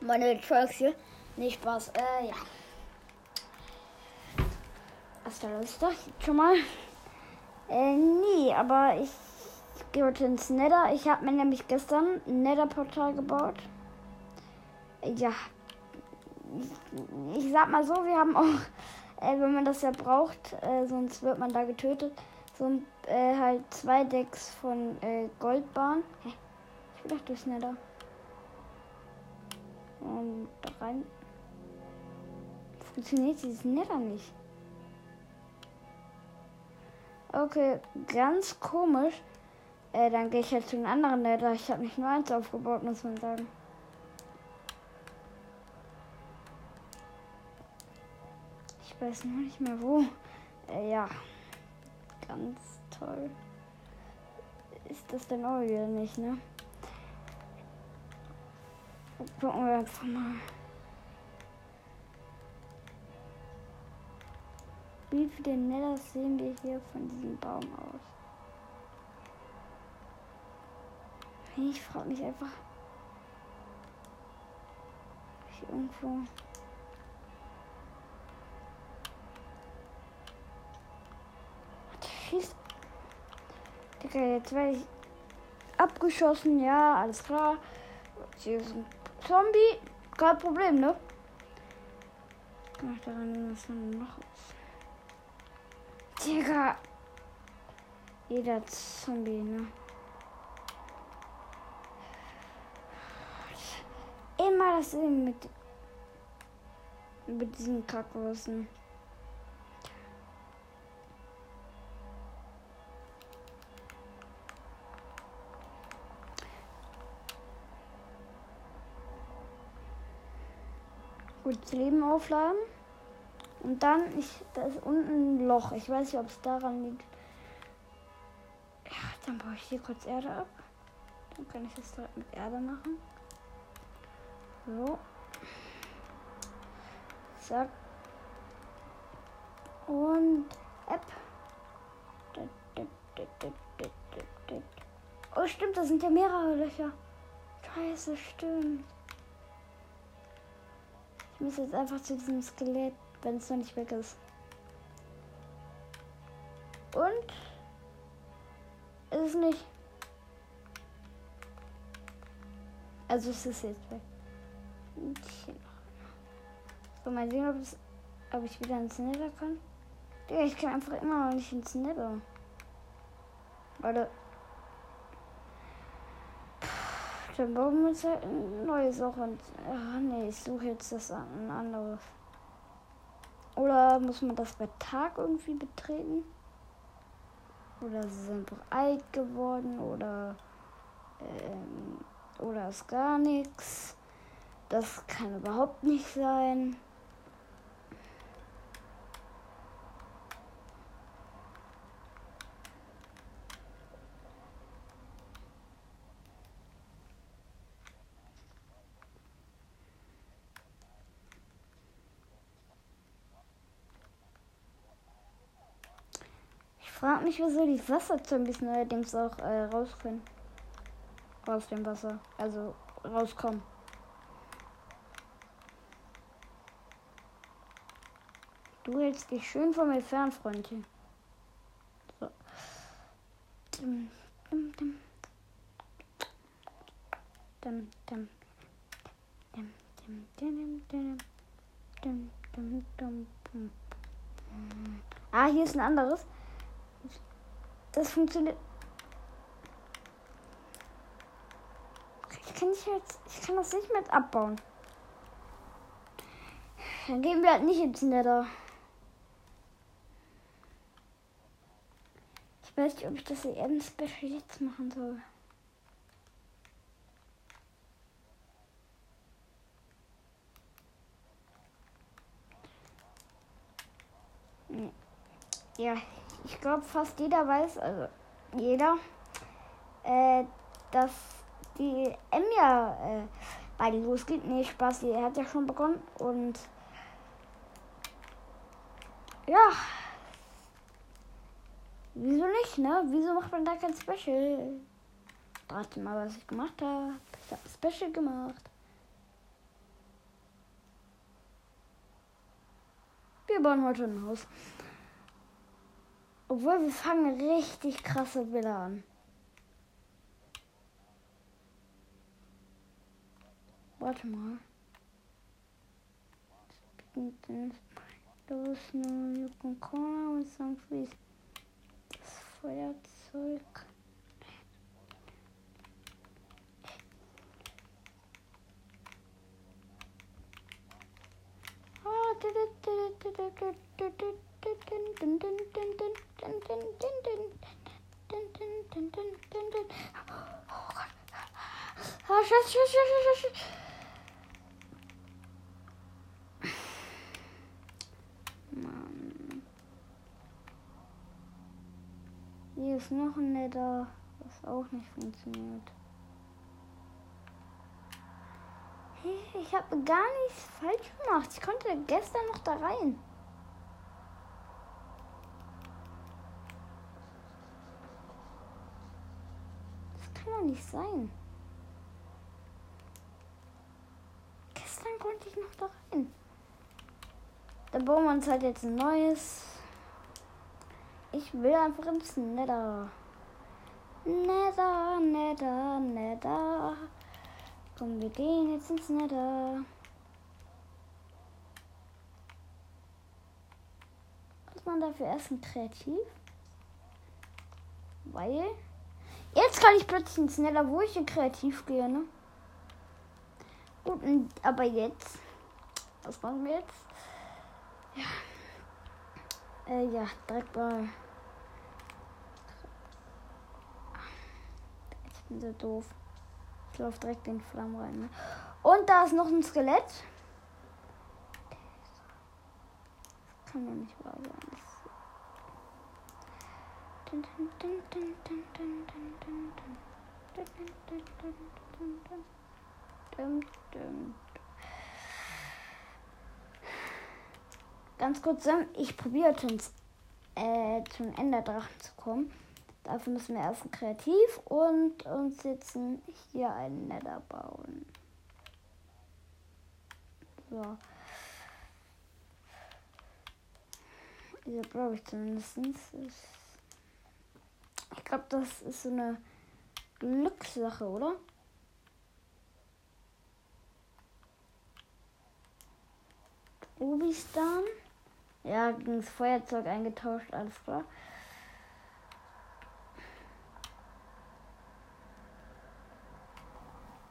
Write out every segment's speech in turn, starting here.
Meine Tracks hier. Nee, Spaß. Äh, ja. Los? Da schon mal. Äh, nee, aber ich gehe heute ins Nether. Ich habe mir nämlich gestern ein Nether-Portal gebaut. Ja. Ich, sag mal so, wir haben auch, äh, wenn man das ja braucht, äh, sonst wird man da getötet, so äh, halt zwei Decks von äh, Goldbahn. Hä? Ich will doch durchs Nether. Und rein. Funktioniert dieses Nether nicht. Okay, ganz komisch. Äh, dann gehe ich halt zu den anderen Nether. Ich habe nicht nur eins aufgebaut, muss man sagen. Ich weiß noch nicht mehr wo. Äh, ja, ganz toll. Ist das denn auch wieder nicht, ne? Gucken wir einfach mal. Wie viele Nether sehen wir hier von diesem Baum aus? Ich frage mich einfach. Hier irgendwo. Schießt. Digga, jetzt werde ich abgeschossen. Ja, alles klar. Hier ein Zombie. Kein Problem, ne? Ach, daran, was dann noch ist. Digga. Jeder Zombie, ne? Immer das mit, mit diesen Kackwürsten. Das Leben aufladen. Und dann, ich, da ist unten ein Loch. Ich weiß nicht, ob es daran liegt. Ja, dann baue ich hier kurz Erde ab. Dann kann ich das direkt mit Erde machen. So. Zack. Und App. Oh, stimmt, das sind ja mehrere Löcher. Scheiße, stimmt. Ich muss jetzt einfach zu diesem Skelett, wenn es noch nicht weg ist. Und? Ist es nicht. Also es ist jetzt weg. So, mal sehen, ob, es, ob ich wieder ins Nether kann. Ja, ich kann einfach immer noch nicht ins Nether. Warte. Uns halt ein neues auch und. Ach nee, ich suche jetzt das ein anderes. Oder muss man das bei Tag irgendwie betreten? Oder sie sind alt geworden oder. Ähm, oder ist gar nichts. Das kann überhaupt nicht sein. Ich frage mich, wieso die Wasserzombies neuerdings auch äh, raus können. Aus dem Wasser. Also rauskommen. Du hältst dich schön von mir fern, Freundchen. So. Dum, dum, dum, dum, dum. Ah, hier ist ein anderes. Das funktioniert. Ich kann, nicht jetzt, ich kann das nicht mit abbauen. Dann gehen wir halt nicht ins Nether. Ich weiß nicht, ob ich das eben Special jetzt machen soll. Ja, ich glaube, fast jeder weiß, also jeder, äh, dass die Emja äh, bald losgeht. Nee, Spaß, die hat ja schon begonnen. Und ja. Wieso nicht, ne? Wieso macht man da kein Special? Warte mal, was ich gemacht habe. Ich habe Special gemacht. Wir bauen heute ein Haus. Obwohl wir fangen richtig krasse Bilder an. Warte mal. Those no you can corner with some please. Das Feuerzeug. Oh, Scheiße, Scheiße, Scheiße, Scheiße. Mann. Hier ist noch ein Nether, was auch nicht funktioniert. Hey, ich habe gar nichts falsch gemacht. Ich konnte gestern noch da rein. Das kann doch nicht sein. Gestern konnte ich noch da rein. Dann bauen wir uns halt jetzt ein neues. Ich will einfach ins Nether. Nether, Nether, Nether. Komm, wir gehen jetzt ins Nether. Was man dafür essen? Kreativ? Weil. Jetzt kann ich plötzlich Nether, wo ich in Kreativ gehe, ne? Gut, aber jetzt. Was machen wir jetzt? Ja. Äh, ja, direkt. Ich bin so doof. Ich laufe direkt in Flammen rein. Ne? Und da ist noch ein Skelett. Das kann ja nicht wahr sein. Ganz kurz, ich probiere ins, äh, zum Enderdrachen zu kommen. Dafür müssen wir erst kreativ und uns jetzt hier einen Nether bauen. So. Hier brauche ich zumindest. Ich glaube, das ist so eine Glückssache, oder? Ubistan. Ja, gegen das Feuerzeug eingetauscht, alles klar.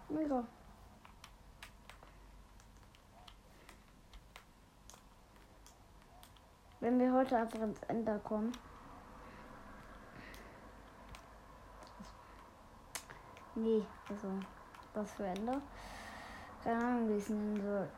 Mega. Wenn wir heute einfach ins Ende kommen. Nee, also, was für Ende? Keine Ahnung, wie es nennen soll.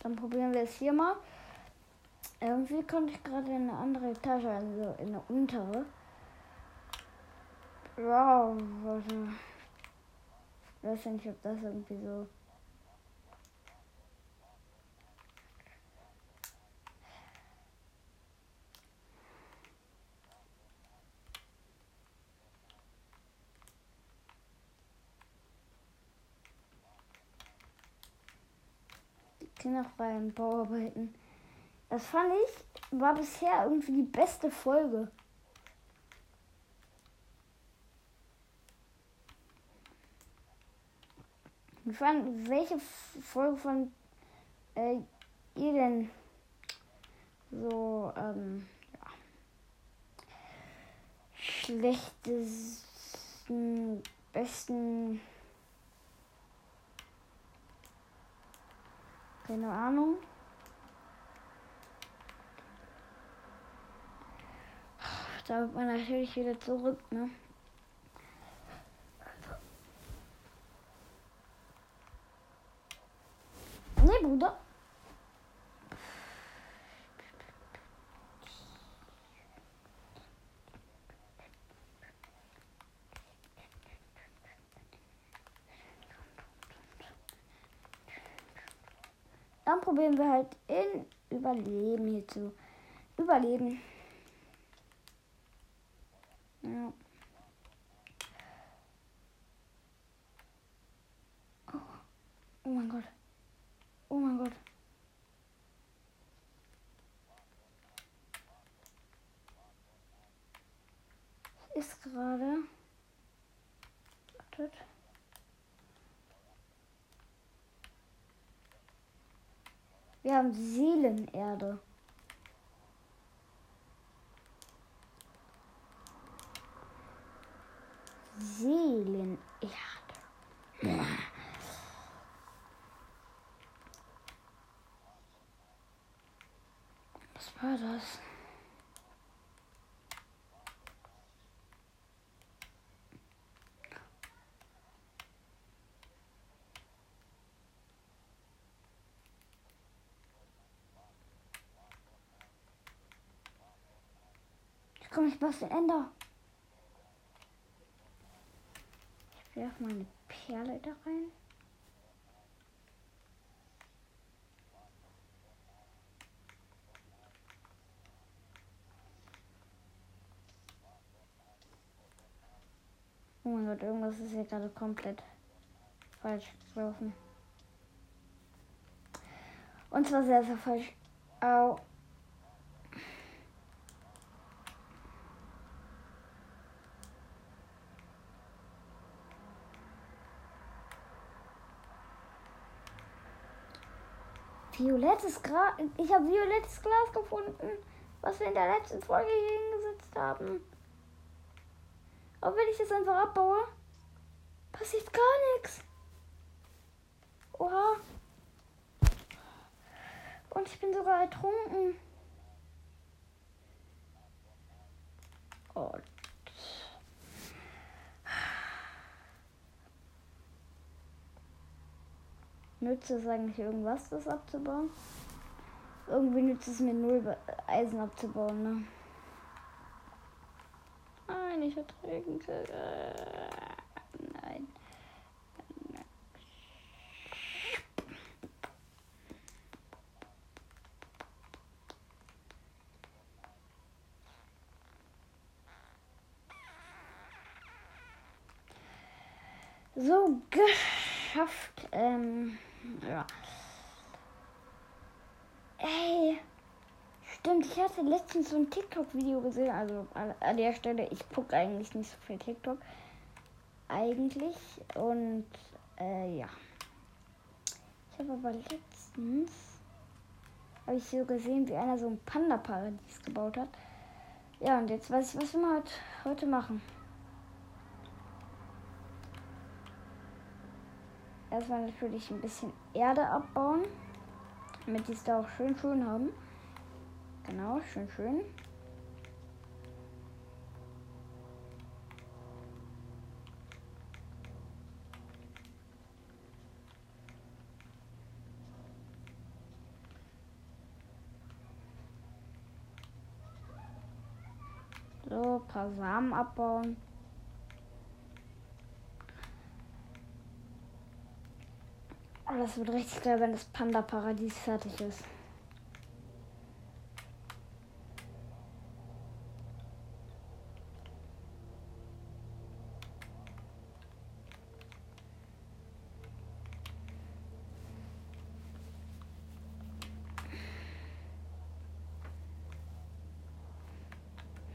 Dann probieren wir es hier mal. Irgendwie konnte ich gerade in eine andere Etage, also in eine untere. Wow, warte. Ich weiß nicht, ob das irgendwie so. kinderfreien Bauarbeiten. Das fand ich, war bisher irgendwie die beste Folge. Fand, welche Folge von äh, ihr denn so ähm, ja, schlechtesten, besten Keine Ahnung. Da wird man natürlich wieder zurück, ne? Nee, Bruder. Dann probieren wir halt in Überleben hier zu überleben. Ja. Oh. oh mein Gott. Oh mein Gott. Ist gerade. Wir haben Seelenerde. Seelenerde. Was war das? Komm, ich den Ender. Ich werfe meine Perle da rein. Oh mein Gott, irgendwas ist hier gerade komplett falsch gelaufen. Und zwar sehr, sehr falsch. Au. Violettes Gras. Ich habe violettes Glas gefunden, was wir in der letzten Folge hier hingesetzt haben. Aber wenn ich das einfach abbaue, passiert gar nichts. Oha. Und ich bin sogar ertrunken. Oh, Nützt es eigentlich irgendwas, das abzubauen? Irgendwie nützt es mir null Eisen abzubauen, ne? Nein, ich ertrinke. Nein. So geschafft. Ähm ja. Ey. Stimmt, ich hatte letztens so ein TikTok-Video gesehen. Also an der Stelle, ich gucke eigentlich nicht so viel TikTok. Eigentlich. Und äh, ja. Ich habe aber letztens habe ich so gesehen, wie einer so ein Panda-Paradies gebaut hat. Ja, und jetzt weiß ich, was wir heute machen. Erstmal natürlich ein bisschen Erde abbauen, damit die es da auch schön schön haben. Genau, schön schön. So, ein paar Samen abbauen. Oh, das wird richtig geil, wenn das Panda-Paradies fertig ist.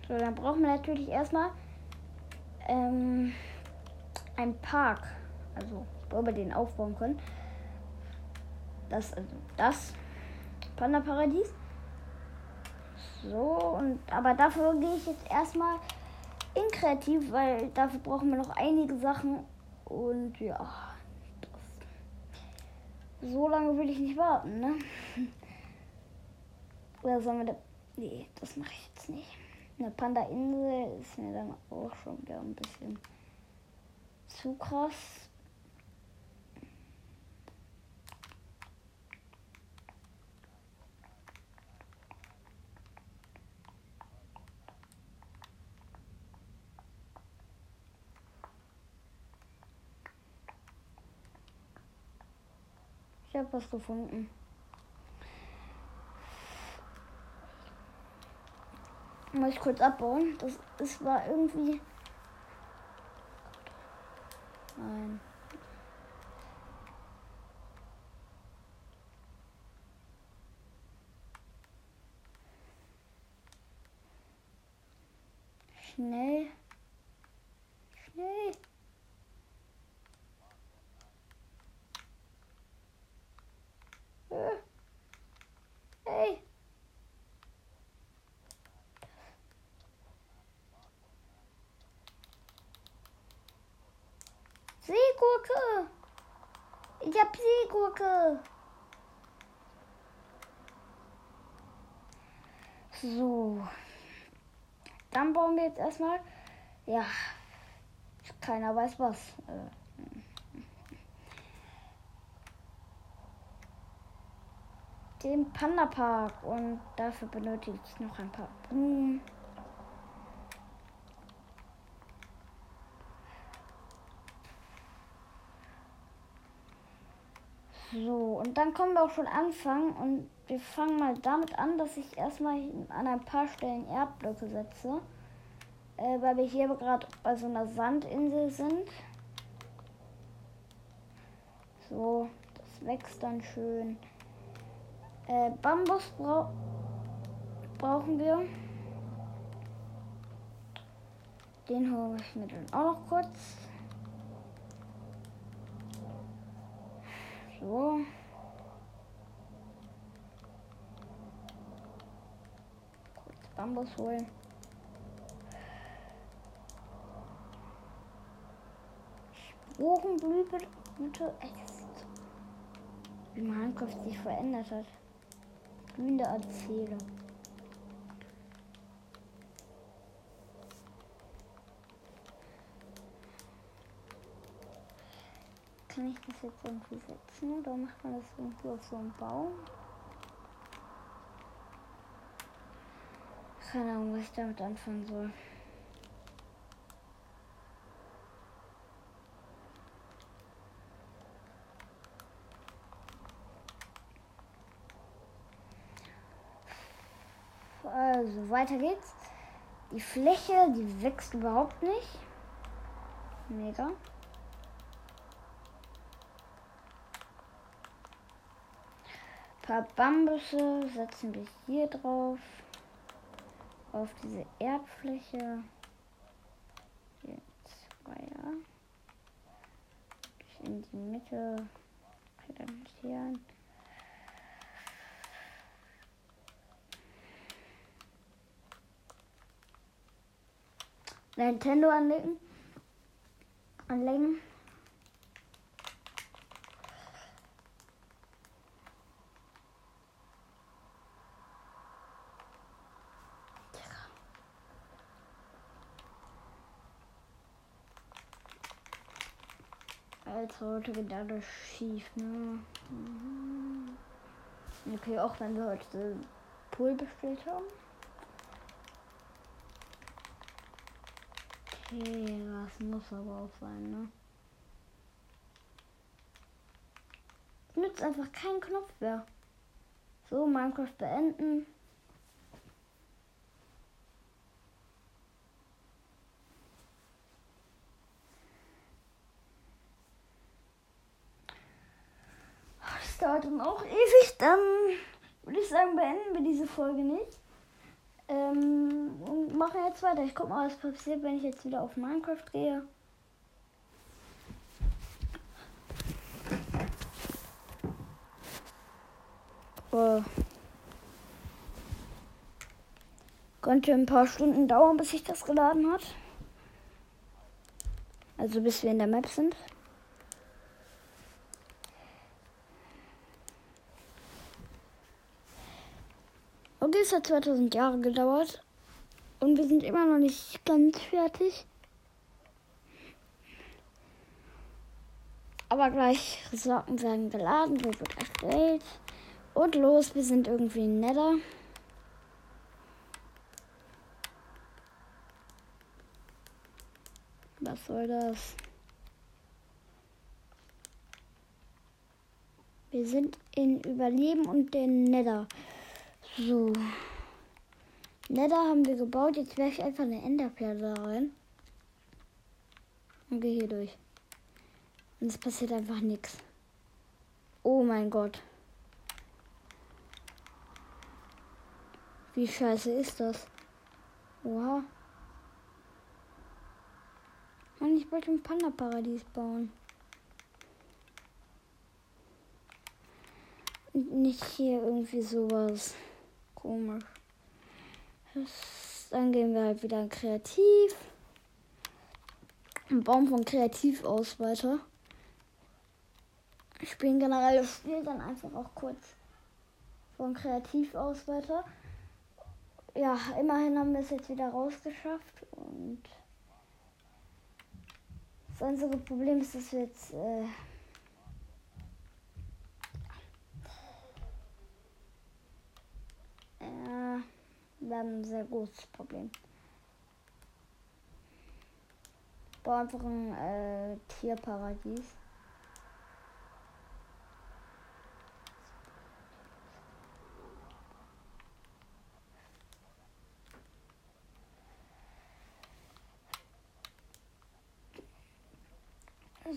So, dann brauchen wir natürlich erstmal ähm, einen Park. Also, wo wir den aufbauen können. Das, also das Panda-Paradies. So, und aber dafür gehe ich jetzt erstmal in kreativ, weil dafür brauchen wir noch einige Sachen. Und ja, das, so lange will ich nicht warten, ne? Oder sollen wir da. Nee, das mache ich jetzt nicht. Eine Panda-Insel ist mir dann auch schon wieder ein bisschen zu krass. habe was gefunden. Muss ich kurz abbauen. Das, das war irgendwie. Nein. Schnell. Schnell. Seegurke. Ich hab Seegurke. So. Dann bauen wir jetzt erstmal. Ja. Keiner weiß was. Den Panda Park und dafür benötigt es noch ein paar Blumen. So, und dann können wir auch schon anfangen und wir fangen mal damit an, dass ich erstmal an ein paar Stellen Erdblöcke setze, äh, weil wir hier gerade bei so einer Sandinsel sind. So, das wächst dann schön. Äh, Bambus bra brauchen wir. Den hole ich mir dann auch noch kurz. So. Kurz Bambus holen. Sporenblüte, wie Minecraft sich verändert hat glühende Erzähler. Kann ich das jetzt irgendwie setzen oder macht man das irgendwie auf so einem Baum? Keine Ahnung, was ich damit anfangen soll. Also weiter geht's. Die Fläche, die wächst überhaupt nicht. Mega. Paar Bambusse setzen wir hier drauf. Auf diese Erdfläche. Hier zwei. In die Mitte. Okay, dann hier. Nintendo anlegen. Anlegen. Als heute geht alles schief, ne? Mhm. Okay, auch wenn wir heute Pool bestellt haben. Okay, das muss aber auch sein, ne? Nützt einfach keinen Knopf mehr. So, Minecraft beenden. Dauert dann auch ewig. Dann würde ich sagen, beenden wir diese Folge nicht. Ähm, und mache jetzt weiter. Ich guck mal, was passiert, wenn ich jetzt wieder auf Minecraft gehe. Oh. Könnte ein paar Stunden dauern, bis sich das geladen hat. Also bis wir in der Map sind. Es hat 2000 Jahre gedauert. Und wir sind immer noch nicht ganz fertig. Aber gleich Ressourcen werden geladen, wird erstellt. Und los, wir sind irgendwie in Nether. Was soll das? Wir sind in Überleben und den Nether. So. Nether haben wir gebaut. Jetzt werfe ich einfach eine Enderperle rein. Und gehe hier durch. Und es passiert einfach nichts. Oh mein Gott. Wie scheiße ist das? Oha. Mann, ich wollte ein Panda-Paradies bauen. Nicht hier irgendwie sowas. Komisch. Dann gehen wir halt wieder kreativ. Und bauen von kreativ aus weiter. Spielen generell das Spiel dann einfach auch kurz von kreativ aus weiter ja, immerhin haben wir es jetzt wieder rausgeschafft und das einzige Problem ist, dass wir jetzt äh, ja, wir haben ein sehr großes Problem. Baue einfach ein äh, Tierparadies.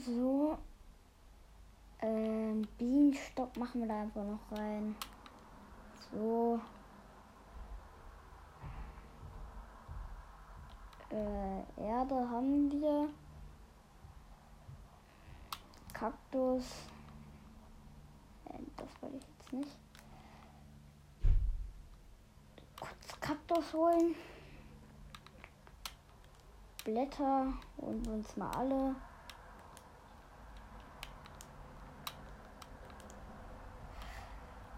So. Ähm, Bienenstock machen wir da einfach noch rein. So. Äh, Erde haben wir. Kaktus. Äh, das wollte ich jetzt nicht. Kurz Kaktus holen. Blätter wir uns mal alle.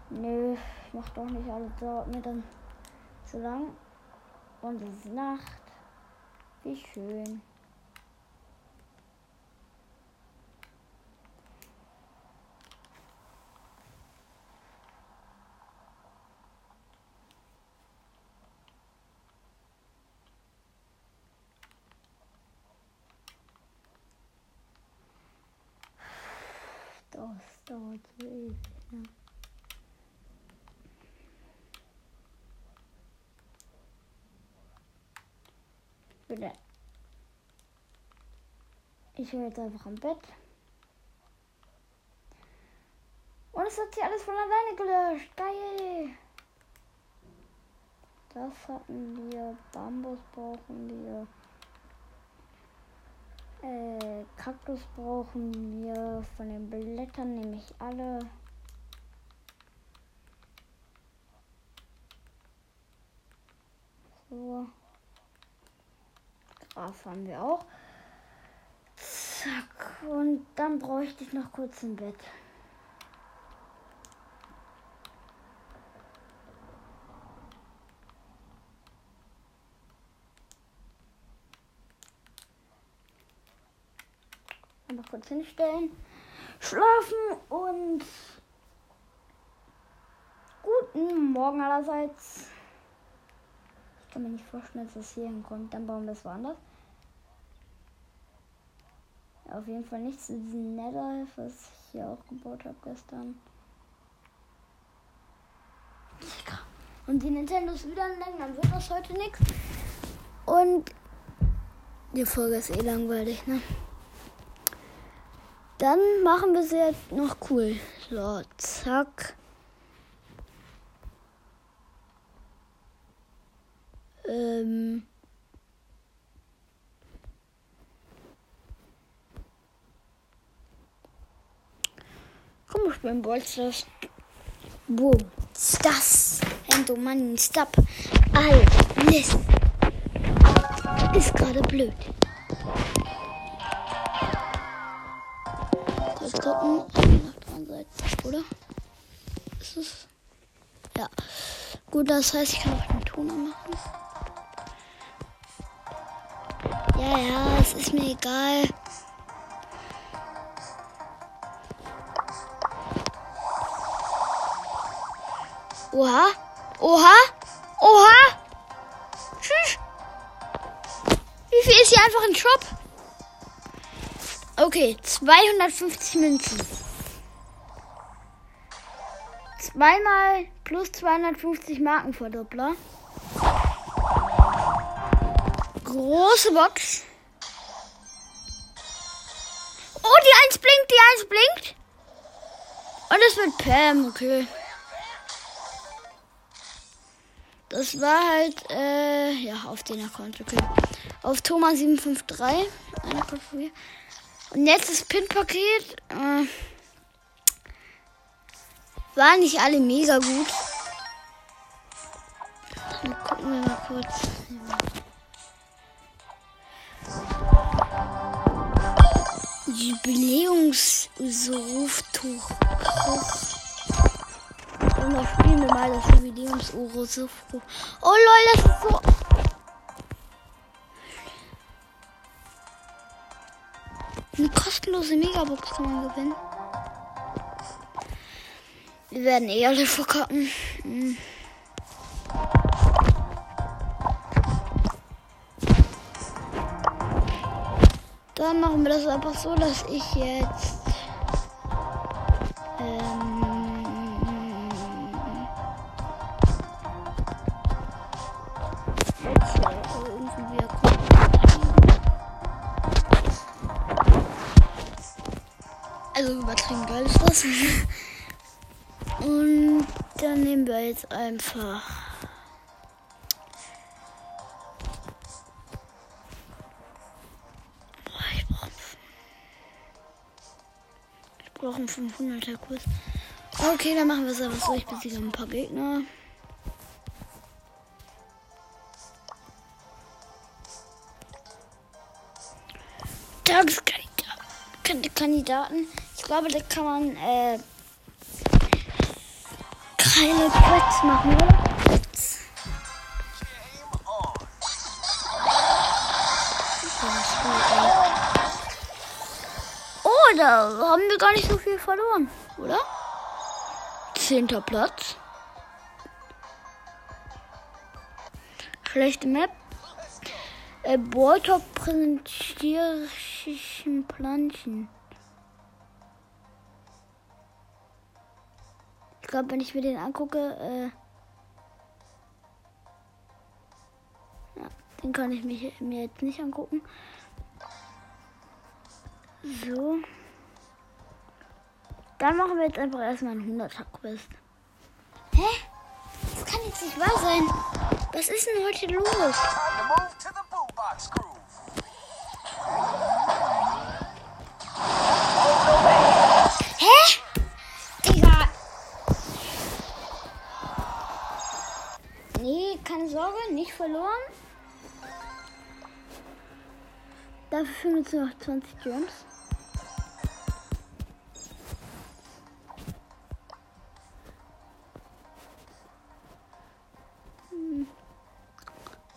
Nö, ich mach doch nicht alles. Dauert mir dann zu lang. Und es ist Nacht. Wie schön. Das dauert so ewig. Ja. Bitte. Ich höre jetzt einfach am Bett. Und es hat sich alles von alleine gelöscht. Geil. Das hatten wir. Bambus brauchen wir. Äh, Kaktus brauchen wir. Von den Blättern nehme ich alle. So. Gras haben wir auch. Zack. Und dann bräuchte ich noch kurz ein Bett. Einfach kurz hinstellen, schlafen und guten Morgen allerseits kann mir nicht vorstellen, dass es hier hinkommt. Dann bauen wir es woanders. Auf jeden Fall nichts in diesem Nether, was ich hier auch gebaut habe gestern. Und die Nintendo ist wieder lang, dann wird das heute nichts. Und die Folge ist eh langweilig, ne? Dann machen wir sie jetzt noch cool. So, zack. Ähm Komm, ich bin Bolsters. Wo ist das? Hendo, Mann, stop. Alles ist gerade blöd. Kurz gucken, nach dran seid, oder? Ist es? Ja. Gut, das heißt, ich kann auch den Ton machen. Ja, ja, es ist mir egal. Oha. Oha. Oha. Tschüss. Wie viel ist hier einfach ein Shop? Okay, 250 Münzen. Zweimal plus 250 Markenverdoppler. Große Box. Oh, die Eins blinkt, die Eins blinkt. Und es wird Pam, okay. Das war halt, äh, ja, auf den Account, okay. Auf Thomas753. Und jetzt das Pin-Paket. Äh, waren nicht alle mega gut. Dann gucken wir mal kurz. Jubiläumsruftuch. Und dann spielen wir mal das Jubiläumsruftuch. Oh lol, das ist so. Eine kostenlose Megabox kann man gewinnen. Wir werden eh alle verkacken. Hm. Dann machen wir das einfach so, dass ich jetzt. Ähm, jetzt irgendwie wieder Also übertrieben geil ist das. Und dann nehmen wir jetzt einfach. Brauche einen 500er Kurs. Okay, dann machen wir es einfach so. Ich besiege ein paar Gegner. Tageskandidaten. Ich glaube, da kann man äh, keine Quets machen, oder? Da haben wir gar nicht so viel verloren, oder? Zehnter Platz. Schlechte Map. Äh, Bolter präsentierischen Planchen. Ich glaube, wenn ich mir den angucke, äh, ja, den kann ich mich, mir jetzt nicht angucken. So. Dann machen wir jetzt einfach erstmal einen 100er Quest. Hä? Das kann jetzt nicht wahr sein. Was ist denn heute los? nicht verloren. Dafür fehlen uns noch 20 Gems.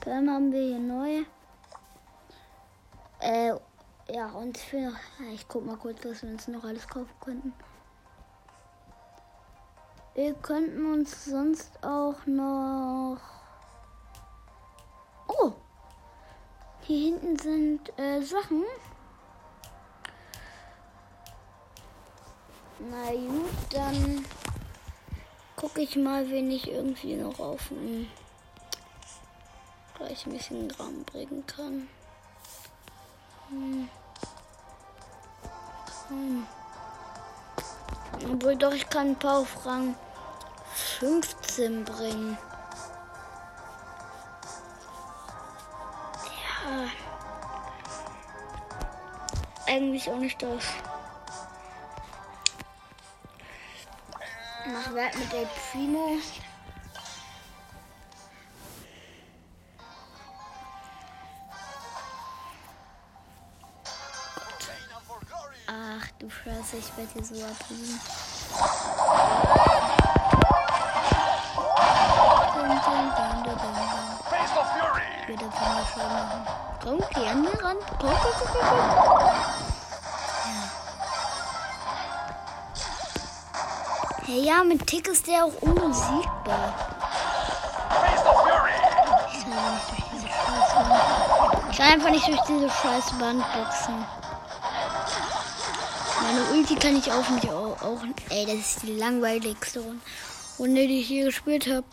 Dann haben wir hier neu. Äh, ja, und ich will noch. Ich guck mal kurz, was wir uns noch alles kaufen könnten. Wir könnten uns sonst auch noch Hier hinten sind äh, Sachen. Na gut, dann gucke ich mal, wen ich irgendwie noch auf den gleichmäßigen Rahmen bringen kann. Hm. Hm. Obwohl doch, ich kann ein paar auf Rang 15 bringen. eigentlich auch nicht das. Mach Wert mit der Primo. Du Scheiße, ich werde hier so. Ich werde Fury. machen. Komm, geh an mir ran. Komm, komm, komm, komm. Hey, ja, mit Tick ist der auch unbesiegbar. Ich kann einfach nicht durch diese scheiß Wand boxen. Meine Ulti kann ich auch mich auch, auch. Ey, das ist die langweiligste Runde, die ich hier gespielt habe.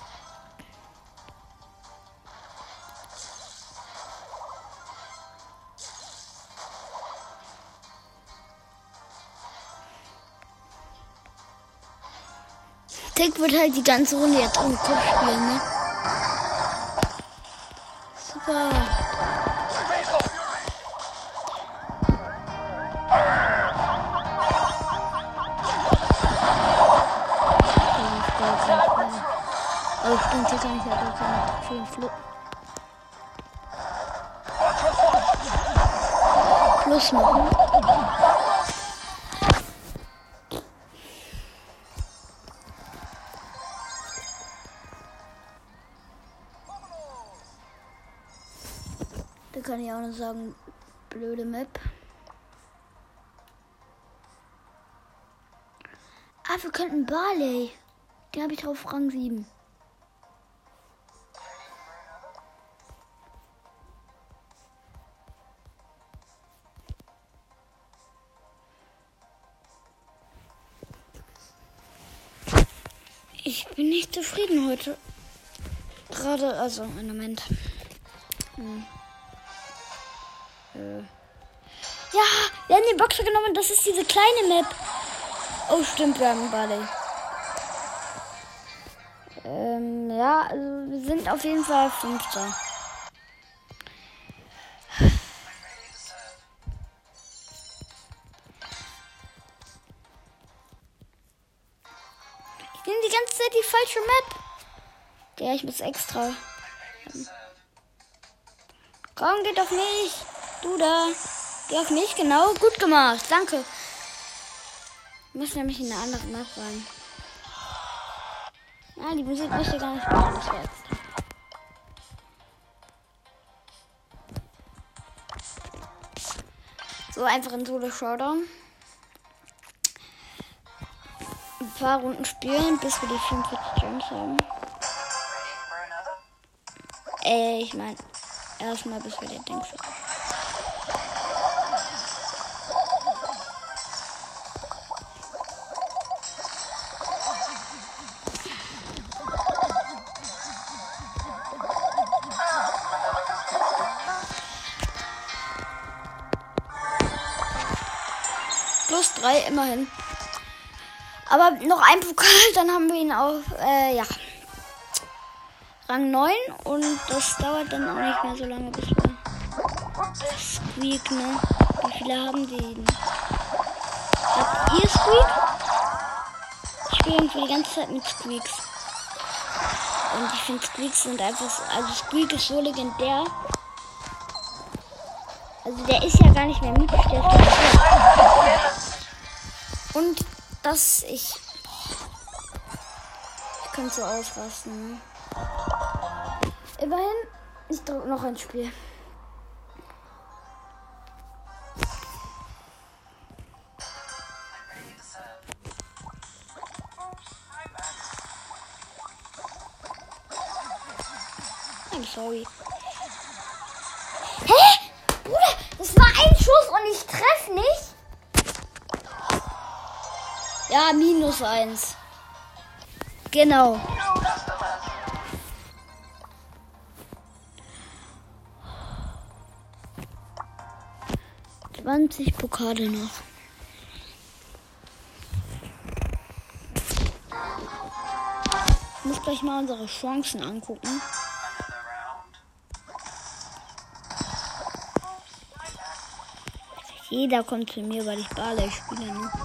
Tick wird halt die ganze Runde jetzt um Kopf spielen, ne? Super. Vielen Flug. Plus machen. Da kann ich auch noch sagen, blöde Map. Ah, wir könnten Barley. Den habe ich drauf Rang 7. heute. Gerade, also, einen Moment. Hm. Äh. Ja, wir haben die Boxer genommen. Das ist diese kleine Map. Oh, stimmt, wir haben Barley. Ähm, ja, also wir sind auf jeden Fall Fünfter. Ich nehme die ganze Zeit die falsche Map. Ja, ich muss extra. Komm, geht auf mich. Du da. Geh auf mich, genau. Gut gemacht. Danke. Ich muss nämlich in eine andere Map rein. Ah, die Musik möchte gar nicht spielen. Das war. So, einfach in Solo Showdown. Ein paar Runden spielen, bis wir die 45 Gems haben. Äh, ich meine, erstmal bis wir den Dings haben. Plus drei, immerhin. Aber noch ein Pokal, dann haben wir ihn auf, äh, ja. Rang 9 und das dauert dann auch nicht mehr so lange, bis wir Squeak, ne? Wie viele haben die denn? Habt ihr Squeak? Ich spiele irgendwie die ganze Zeit mit Squeaks. Und ich finde Squeaks sind einfach, so, also Squeak ist so legendär. Also der ist ja gar nicht mehr mythisch, der ist. Und dass ich. Ich könnte so ausrasten. Ne? Immerhin, ich drücke noch ein Spiel. Sorry. Hä? Bruder, das war ein Schuss und ich treffe nicht. Ja, minus eins. Genau. 20 Pokale noch. Ich muss gleich mal unsere Chancen angucken. Jeder kommt zu mir, weil ich Barley spiele. Ne?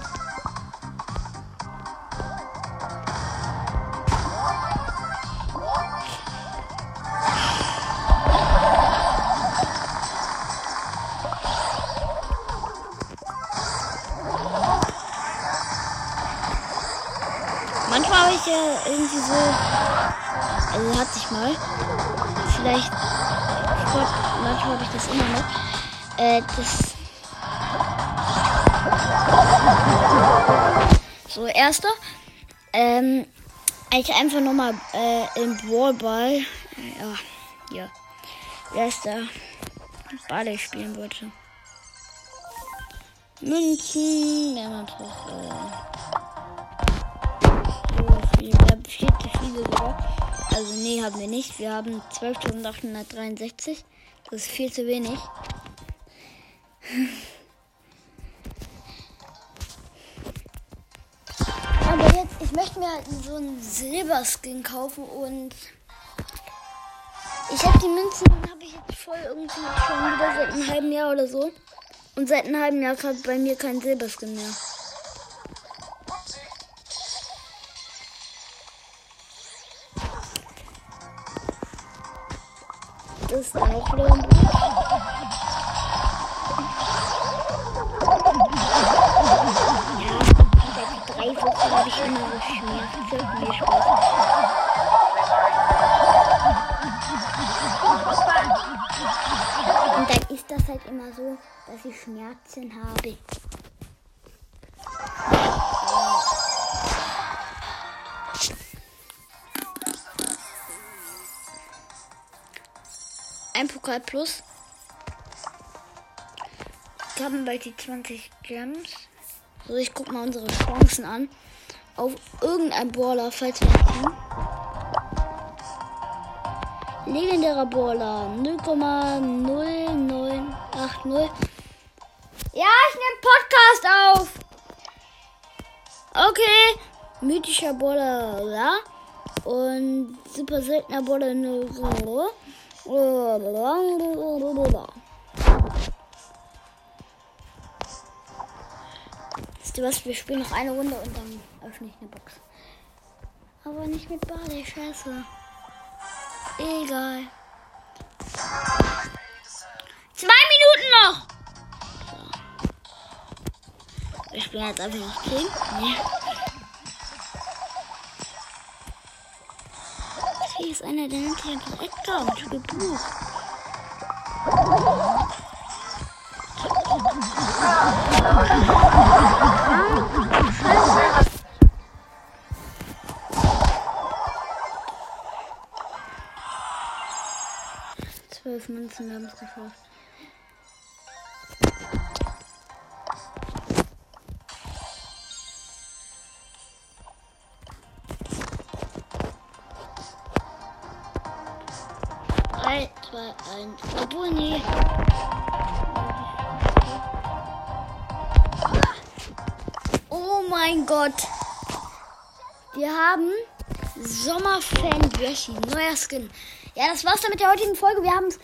Manchmal habe ich ja irgendwie so. Also hatte ich mal. Vielleicht. Ich glaub, manchmal habe ich das immer noch. Äh, das. So, erster. Ähm, ich einfach nochmal äh, im Ballball. Ja, ja. Wer ist da? Ball spielen wollte. Münzen. Der hat doch. Äh, Also nee, haben wir nicht. Wir haben 12.863. Das ist viel zu wenig. Aber jetzt, ich möchte mir halt so einen Silberskin kaufen und ich habe die Münzen, habe ich jetzt voll irgendwie schon wieder seit einem halben Jahr oder so. Und seit einem halben Jahr hat bei mir kein Silberskin mehr. Buch. Ja, seit drei Wochen habe ich immer so Schmerzen. Mir. Und dann ist das halt immer so, dass ich Schmerzen habe. Ein Pokal plus. Wir haben bald die 20 Gems. So, ich guck mal unsere Chancen an. Auf irgendein Baller, falls wir haben. Legendärer Baller 0,0980. Ja, ich nehme Podcast auf. Okay. Mythischer Baller, ja. Und super seltener Baller 0. Wisst ihr was? Wir spielen noch eine Runde und dann öffne ich eine Box. Aber nicht mit Barley, scheiße. Egal. Zwei Minuten noch! Wir spielen jetzt einfach noch 10. Nee. Hier ist einer, der nennt sich einfach und spielt Buch. Zwölf Münzen, haben es geschafft. Gott. Wir haben Sommerfan Yoshi. Neuer Skin. Ja, das war's dann mit der heutigen Folge. Wir haben's,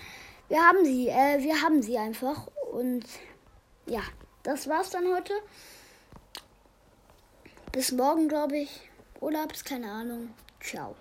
wir haben sie, äh, wir haben sie einfach. Und ja, das war's dann heute. Bis morgen, glaube ich. Oder bis keine Ahnung. Ciao.